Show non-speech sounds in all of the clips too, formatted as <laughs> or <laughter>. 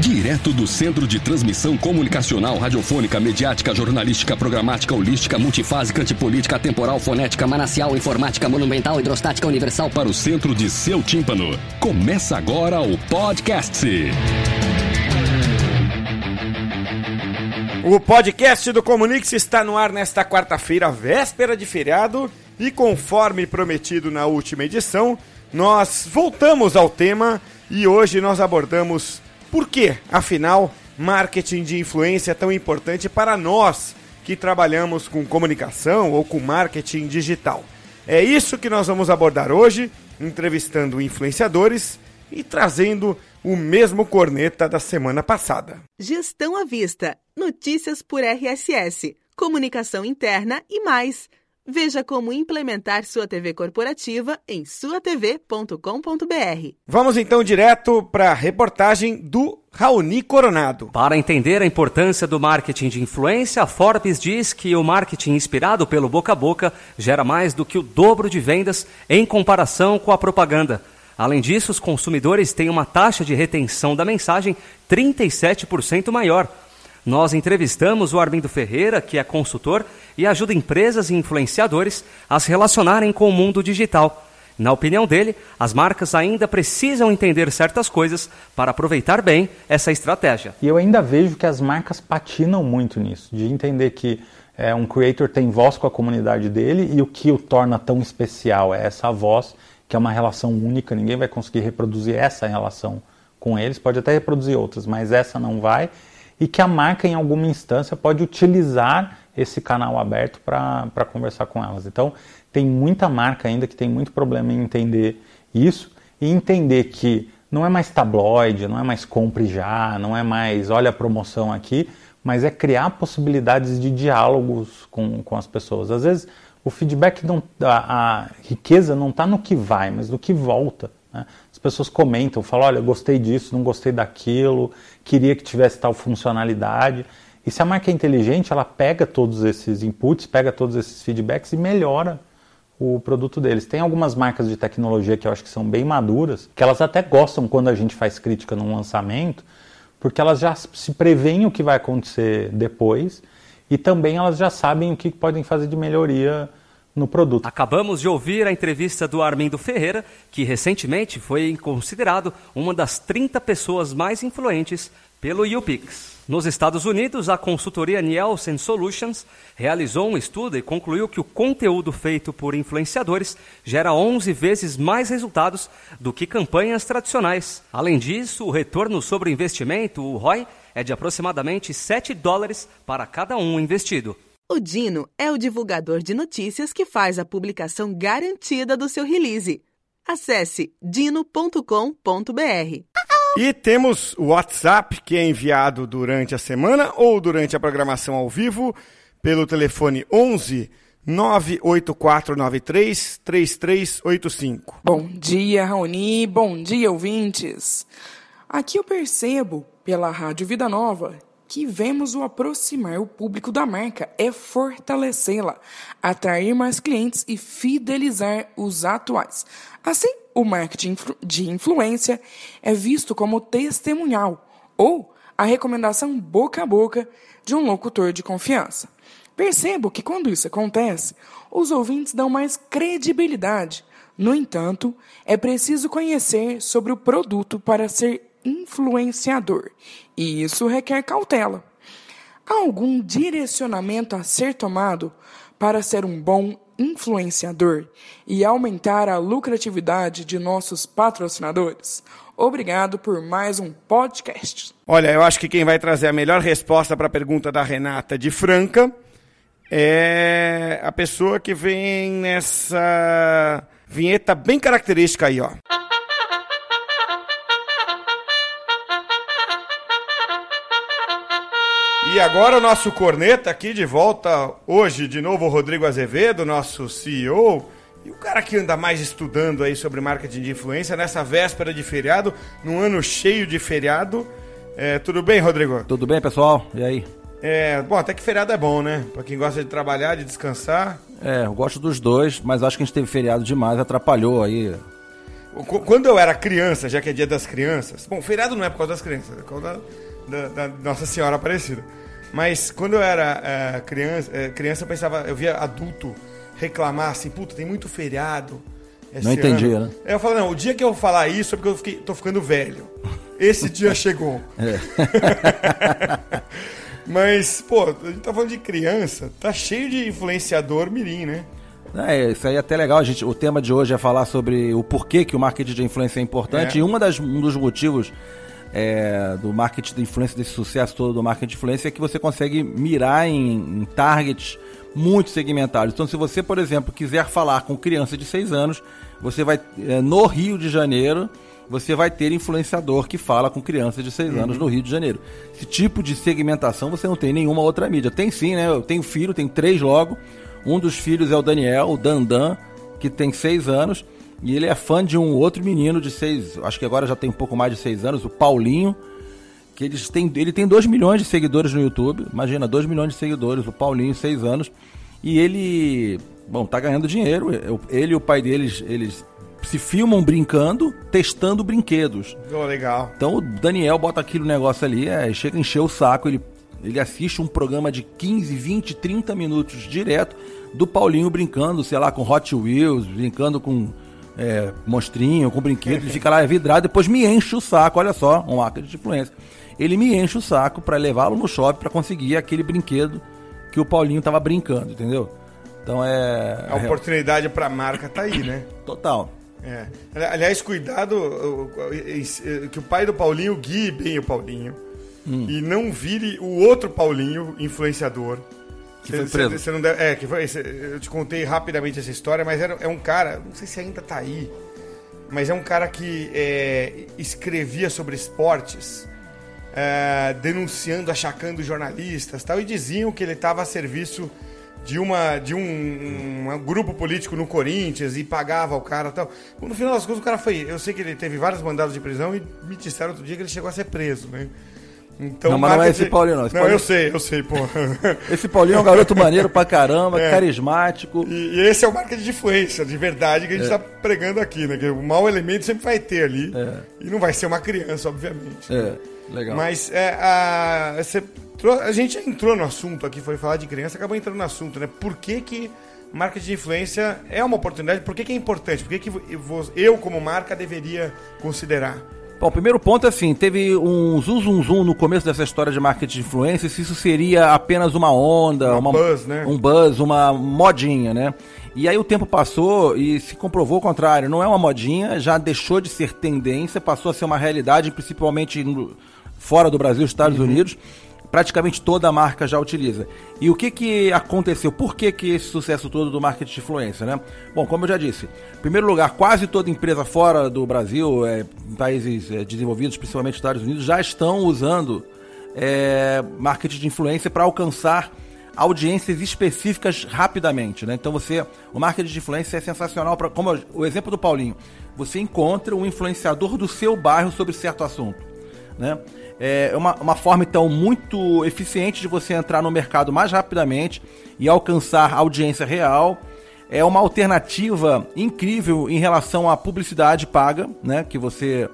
Direto do Centro de Transmissão Comunicacional, Radiofônica, Mediática, Jornalística, Programática, Holística, Multifásica, Antipolítica, Temporal, Fonética, Manacial, Informática, Monumental, Hidrostática, Universal para o centro de seu tímpano. Começa agora o podcast. O podcast do Comunix está no ar nesta quarta-feira, véspera de feriado, e conforme prometido na última edição, nós voltamos ao tema e hoje nós abordamos por que, afinal, marketing de influência é tão importante para nós que trabalhamos com comunicação ou com marketing digital? É isso que nós vamos abordar hoje, entrevistando influenciadores e trazendo o mesmo corneta da semana passada. Gestão à vista, notícias por RSS, comunicação interna e mais. Veja como implementar sua TV corporativa em suatv.com.br. Vamos então direto para a reportagem do Raoni Coronado. Para entender a importância do marketing de influência, a Forbes diz que o marketing inspirado pelo boca a boca gera mais do que o dobro de vendas em comparação com a propaganda. Além disso, os consumidores têm uma taxa de retenção da mensagem 37% maior. Nós entrevistamos o Armindo Ferreira, que é consultor e ajuda empresas e influenciadores a se relacionarem com o mundo digital. Na opinião dele, as marcas ainda precisam entender certas coisas para aproveitar bem essa estratégia. E eu ainda vejo que as marcas patinam muito nisso, de entender que é, um creator tem voz com a comunidade dele e o que o torna tão especial é essa voz, que é uma relação única, ninguém vai conseguir reproduzir essa relação com eles, pode até reproduzir outras, mas essa não vai e que a marca, em alguma instância, pode utilizar esse canal aberto para conversar com elas. Então, tem muita marca ainda que tem muito problema em entender isso e entender que não é mais tabloide, não é mais compre já, não é mais olha a promoção aqui, mas é criar possibilidades de diálogos com, com as pessoas. Às vezes, o feedback, não, a, a riqueza não está no que vai, mas no que volta. Né? As pessoas comentam, falam: olha, gostei disso, não gostei daquilo, queria que tivesse tal funcionalidade. E se a marca é inteligente, ela pega todos esses inputs, pega todos esses feedbacks e melhora o produto deles. Tem algumas marcas de tecnologia que eu acho que são bem maduras, que elas até gostam quando a gente faz crítica num lançamento, porque elas já se preveem o que vai acontecer depois e também elas já sabem o que podem fazer de melhoria no produto. Acabamos de ouvir a entrevista do Armindo Ferreira, que recentemente foi considerado uma das 30 pessoas mais influentes pelo YouPix. Nos Estados Unidos, a consultoria Nielsen Solutions realizou um estudo e concluiu que o conteúdo feito por influenciadores gera 11 vezes mais resultados do que campanhas tradicionais. Além disso, o retorno sobre o investimento, o ROI, é de aproximadamente 7 dólares para cada um investido. O Dino é o divulgador de notícias que faz a publicação garantida do seu release. Acesse dino.com.br. E temos o WhatsApp que é enviado durante a semana ou durante a programação ao vivo pelo telefone 11 98493 3385. Bom dia, Raoni. Bom dia, ouvintes. Aqui eu percebo, pela Rádio Vida Nova, que vemos o aproximar o público da marca é fortalecê-la, atrair mais clientes e fidelizar os atuais. Assim, o marketing de influência é visto como testemunhal ou a recomendação boca a boca de um locutor de confiança. Percebo que quando isso acontece, os ouvintes dão mais credibilidade. No entanto, é preciso conhecer sobre o produto para ser influenciador, e isso requer cautela. Há algum direcionamento a ser tomado para ser um bom influenciador e aumentar a lucratividade de nossos patrocinadores? Obrigado por mais um podcast. Olha, eu acho que quem vai trazer a melhor resposta para a pergunta da Renata de Franca é a pessoa que vem nessa vinheta bem característica aí, ó. E agora o nosso corneta aqui de volta hoje, de novo o Rodrigo Azevedo, nosso CEO, E o cara que anda mais estudando aí sobre marketing de influência nessa véspera de feriado, num ano cheio de feriado. É, tudo bem, Rodrigo? Tudo bem, pessoal? E aí? É, bom, até que feriado é bom, né? Pra quem gosta de trabalhar, de descansar. É, eu gosto dos dois, mas acho que a gente teve feriado demais, atrapalhou aí. Quando eu era criança, já que é dia das crianças. Bom, feriado não é por causa das crianças, é por causa da, da, Nossa Senhora Aparecida. Mas quando eu era é, criança, é, criança, eu pensava, eu via adulto reclamar assim, puta, tem muito feriado. não entendi, ano. né? Eu falo, não, o dia que eu falar isso é porque eu fiquei, tô ficando velho. Esse <laughs> dia chegou. É. <laughs> Mas, pô, a gente tá falando de criança, tá cheio de influenciador mirim, né? É, isso aí é até legal. A gente, o tema de hoje é falar sobre o porquê que o marketing de influência é importante. É. E uma das, um dos motivos é, do marketing de influência, desse sucesso todo do marketing de influência, é que você consegue mirar em, em targets muito segmentados. Então, se você, por exemplo, quiser falar com criança de 6 anos, você vai é, no Rio de Janeiro, você vai ter influenciador que fala com criança de 6 uhum. anos no Rio de Janeiro. Esse tipo de segmentação você não tem em nenhuma outra mídia. Tem sim, né? Eu tenho filho, tem três logo. Um dos filhos é o Daniel, o Dandan, que tem 6 anos. E ele é fã de um outro menino de 6, acho que agora já tem um pouco mais de 6 anos, o Paulinho. Que eles têm, ele tem 2 milhões de seguidores no YouTube. Imagina, 2 milhões de seguidores, o Paulinho, 6 anos. E ele, bom, tá ganhando dinheiro. Ele e o pai deles, eles se filmam brincando, testando brinquedos. Oh, legal. Então o Daniel bota aquele negócio ali, é, chega a encher o saco, ele, ele assiste um programa de 15, 20, 30 minutos direto do Paulinho brincando, sei lá, com Hot Wheels, brincando com é, monstrinho, com brinquedo, ele fica lá vidrado, depois me enche o saco, olha só, um marketing de influência. Ele me enche o saco para levá-lo no shopping para conseguir aquele brinquedo que o Paulinho tava brincando, entendeu? Então é. A oportunidade para a marca tá aí, né? <laughs> Total. É. Aliás, cuidado que o pai do Paulinho guie bem o Paulinho. Hum. E não vire o outro Paulinho influenciador. Que foi preso. Você, não deve, é, que foi, eu te contei rapidamente essa história, mas era, é um cara, não sei se ainda tá aí, mas é um cara que é, escrevia sobre esportes, é, denunciando, achacando jornalistas tal, e diziam que ele estava a serviço de, uma, de um, um, grupo político no Corinthians e pagava o cara tal. No final das contas, o cara foi. Eu sei que ele teve vários mandados de prisão e me disseram outro dia que ele chegou a ser preso, né? Então, não, mas não é esse Paulinho, não. Esse não, Paulinho... eu sei, eu sei, pô. <laughs> esse Paulinho é um garoto maneiro pra caramba, <laughs> é. carismático. E, e, esse é o marketing de influência, de verdade, que a gente é. tá pregando aqui, né? Que o mau elemento sempre vai ter ali. É. E não vai ser uma criança, obviamente. É, legal. Mas é, a, você, a gente entrou no assunto aqui, foi falar de criança, acabou entrando no assunto, né? Por que que marketing de influência é uma oportunidade? Por que, que é importante? Por que, que eu, como marca, deveria considerar? Bom, o primeiro ponto é assim, teve um zum zum zum no começo dessa história de marketing de influência, se isso seria apenas uma onda, uma, uma buzz, né? um buzz, uma modinha, né? E aí o tempo passou e se comprovou o contrário, não é uma modinha, já deixou de ser tendência, passou a ser uma realidade, principalmente no, fora do Brasil, Estados uhum. Unidos praticamente toda a marca já utiliza. E o que, que aconteceu? Por que, que esse sucesso todo do marketing de influência, né? Bom, como eu já disse, em primeiro lugar, quase toda empresa fora do Brasil, é, em países é, desenvolvidos, principalmente Estados Unidos, já estão usando é, marketing de influência para alcançar audiências específicas rapidamente, né? Então você, o marketing de influência é sensacional para, como o exemplo do Paulinho, você encontra um influenciador do seu bairro sobre certo assunto, né? é uma, uma forma, então, muito eficiente de você entrar no mercado mais rapidamente e alcançar audiência real. É uma alternativa incrível em relação à publicidade paga, né? Que você,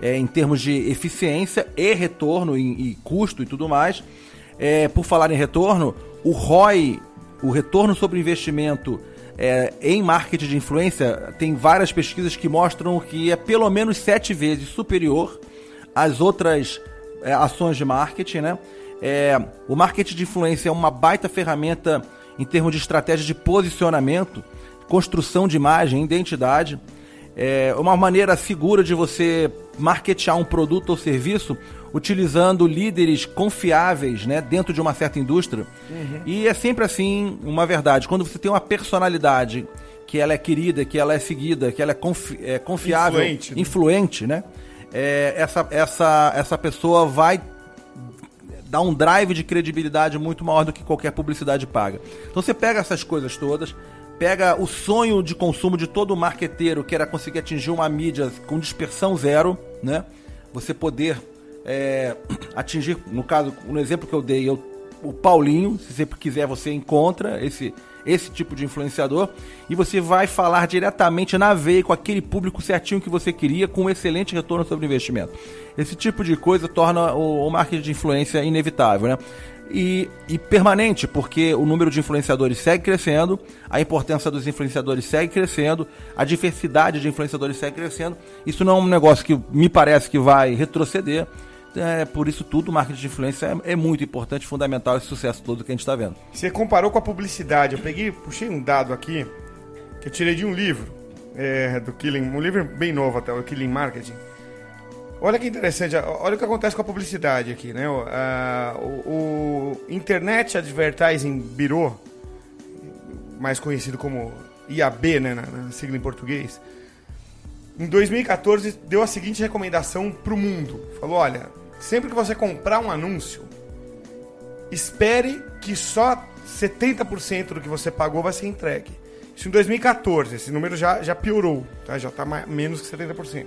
é, em termos de eficiência e retorno e, e custo e tudo mais. É, por falar em retorno, o ROI, o retorno sobre investimento é, em marketing de influência, tem várias pesquisas que mostram que é pelo menos sete vezes superior às outras é, ações de marketing, né? É, o marketing de influência é uma baita ferramenta em termos de estratégia de posicionamento, construção de imagem, identidade. É uma maneira segura de você marketear um produto ou serviço utilizando líderes confiáveis né, dentro de uma certa indústria. Uhum. E é sempre assim, uma verdade. Quando você tem uma personalidade que ela é querida, que ela é seguida, que ela é, confi é confiável, influente, né? influente né? É, essa, essa, essa pessoa vai dar um drive de credibilidade muito maior do que qualquer publicidade paga. Então você pega essas coisas todas, pega o sonho de consumo de todo marqueteiro, que era conseguir atingir uma mídia com dispersão zero, né? Você poder é, <clears throat> atingir, no caso, no exemplo que eu dei, eu, o Paulinho, se você quiser, você encontra esse, esse tipo de influenciador e você vai falar diretamente na veia com aquele público certinho que você queria, com um excelente retorno sobre investimento. Esse tipo de coisa torna o, o marketing de influência inevitável, né? E, e, permanente, porque o número de influenciadores segue crescendo, a importância dos influenciadores segue crescendo, a diversidade de influenciadores segue crescendo. Isso não é um negócio que me parece que vai retroceder. É, por isso tudo, marketing de influência é, é muito importante, fundamental esse sucesso todo que a gente está vendo. Você comparou com a publicidade. Eu peguei, puxei um dado aqui que eu tirei de um livro é, do Killing, um livro bem novo até, o Killing Marketing. Olha que interessante, olha o que acontece com a publicidade aqui, né? O, a, o, o Internet Advertising Bureau, mais conhecido como IAB, né, na, na sigla em português, em 2014 deu a seguinte recomendação para o mundo. Falou, olha, sempre que você comprar um anúncio, espere que só 70% do que você pagou vai ser entregue. Isso em 2014, esse número já, já piorou, tá? já está menos que 70%.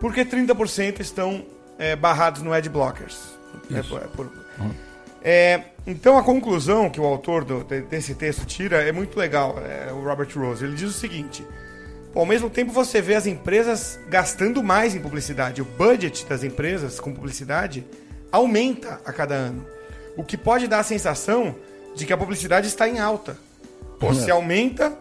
Porque 30% estão é, barrados no ad blockers. É, é, por... uhum. é, então a conclusão que o autor do, desse texto tira é muito legal, é, o Robert Rose. Ele diz o seguinte: ao mesmo tempo você vê as empresas gastando mais em publicidade, o budget das empresas com publicidade aumenta a cada ano. O que pode dar a sensação de que a publicidade está em alta. Pô, se aumenta,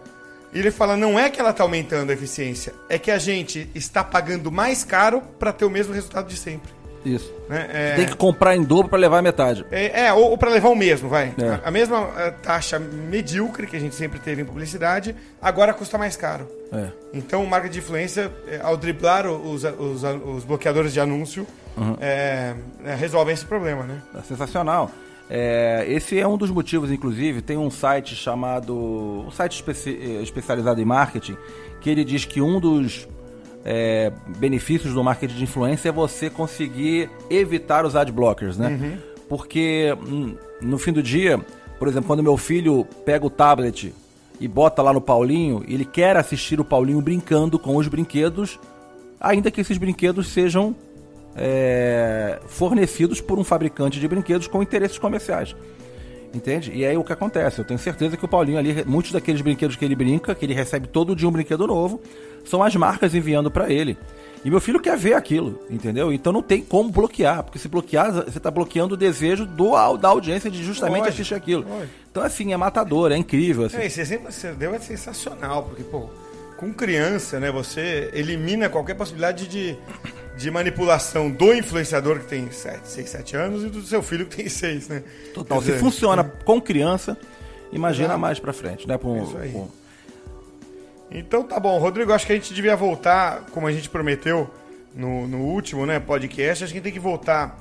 e ele fala, não é que ela está aumentando a eficiência, é que a gente está pagando mais caro para ter o mesmo resultado de sempre. Isso. Né? É... Tem que comprar em dobro para levar a metade. É, é ou, ou para levar o mesmo, vai. É. A, a, mesma a taxa medíocre que a gente sempre teve em publicidade, agora custa mais caro. É. Então, marca de influência, é, ao driblar os, os, os bloqueadores de anúncio, uhum. É, resolvem esse problema, né? É sensacional. É, esse é um dos motivos, inclusive, tem um site chamado. um site especi especializado em marketing, que ele diz que um dos é, benefícios do marketing de influência é você conseguir evitar os ad blockers, né? Uhum. Porque hum, no fim do dia, por exemplo, quando meu filho pega o tablet e bota lá no Paulinho, ele quer assistir o Paulinho brincando com os brinquedos, ainda que esses brinquedos sejam é, fornecidos por um fabricante de brinquedos com interesses comerciais. Entende? E aí o que acontece? Eu tenho certeza que o Paulinho ali, muitos daqueles brinquedos que ele brinca, que ele recebe todo dia um brinquedo novo, são as marcas enviando para ele. E meu filho quer ver aquilo, entendeu? Então não tem como bloquear, porque se bloquear, você está bloqueando o desejo do, da audiência de justamente lógico, assistir aquilo. Lógico. Então, assim, é matador, é incrível. Assim. É, esse exemplo que você deu é sensacional, porque, pô, com criança, né, você elimina qualquer possibilidade de de manipulação do influenciador que tem 6, 7 anos e do seu filho que tem 6, né? Total. Dizer, Se funciona é. com criança, imagina mais pra frente, né? Com, Isso aí. Com... Então tá bom, Rodrigo, acho que a gente devia voltar, como a gente prometeu no, no último né, podcast, acho que a gente tem que voltar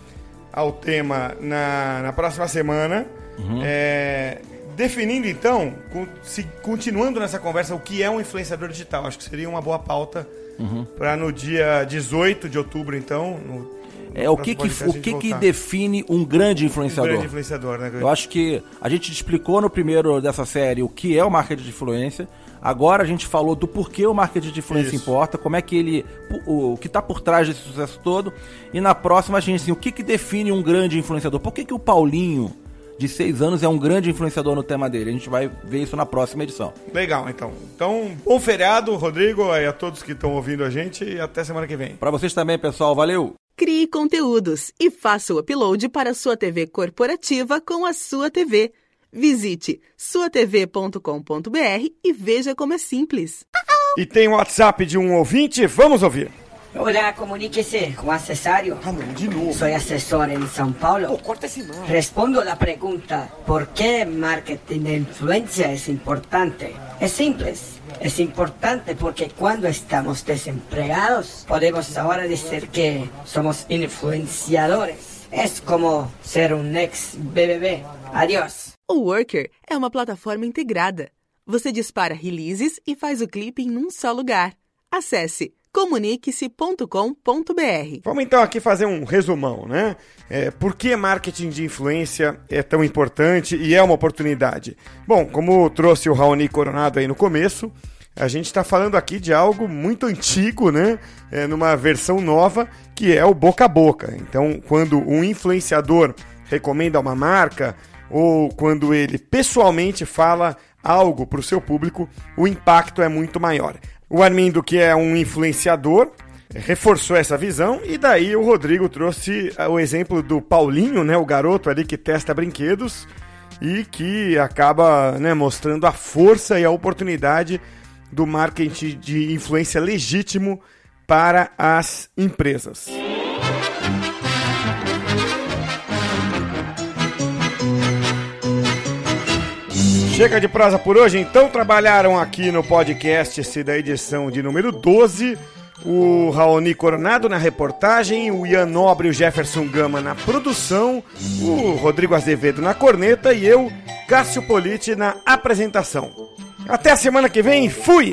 ao tema na, na próxima semana. Uhum. É, definindo então, com, se, continuando nessa conversa, o que é um influenciador digital. Acho que seria uma boa pauta Uhum. Para no dia 18 de outubro, então. No, é o que que, o que, que define um grande influenciador? Um grande influenciador, né? Eu acho que a gente explicou no primeiro dessa série o que é o marketing de influência. Agora a gente falou do porquê o marketing de influência Isso. importa, como é que ele. O, o que está por trás desse sucesso todo. E na próxima a gente assim, o que, que define um grande influenciador? Por que, que o Paulinho de seis anos, é um grande influenciador no tema dele. A gente vai ver isso na próxima edição. Legal, então. Então, bom feriado, Rodrigo, e a todos que estão ouvindo a gente, e até semana que vem. Para vocês também, pessoal. Valeu! Crie conteúdos e faça o upload para a sua TV corporativa com a sua TV. Visite suatv.com.br e veja como é simples. E tem o WhatsApp de um ouvinte, vamos ouvir. Hola, comuníquese, Juan Cesario. Ah, no, de novo. Soy asesor en São Paulo. Oh, corta esse mano. Respondo la pregunta, ¿por qué marketing de influencia es importante? Es simple. Es importante porque cuando estamos desempleados, podemos ahora decir que somos influenciadores. Es como ser un ex BBB. Adiós. O Worker é uma plataforma integrada. Você dispara releases e faz o clipe em um só lugar. Acesse comunique-se.com.br. Vamos então aqui fazer um resumão, né? É, por que marketing de influência é tão importante e é uma oportunidade? Bom, como trouxe o Raoni Coronado aí no começo, a gente está falando aqui de algo muito antigo, né? É, numa versão nova, que é o boca a boca. Então, quando um influenciador recomenda uma marca ou quando ele pessoalmente fala algo para o seu público, o impacto é muito maior. O Armindo, que é um influenciador, reforçou essa visão e daí o Rodrigo trouxe o exemplo do Paulinho, né, o garoto ali que testa brinquedos e que acaba né, mostrando a força e a oportunidade do marketing de influência legítimo para as empresas. Chega de prosa por hoje, então trabalharam aqui no podcast esse da edição de número 12, o Raoni Coronado na reportagem, o Ian Nobre e o Jefferson Gama na produção, o Rodrigo Azevedo na corneta e eu, Cássio Politi, na apresentação. Até a semana que vem, fui!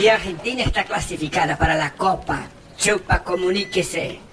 Y Argentina está clasificada para la Copa. Chupa, comuníquese.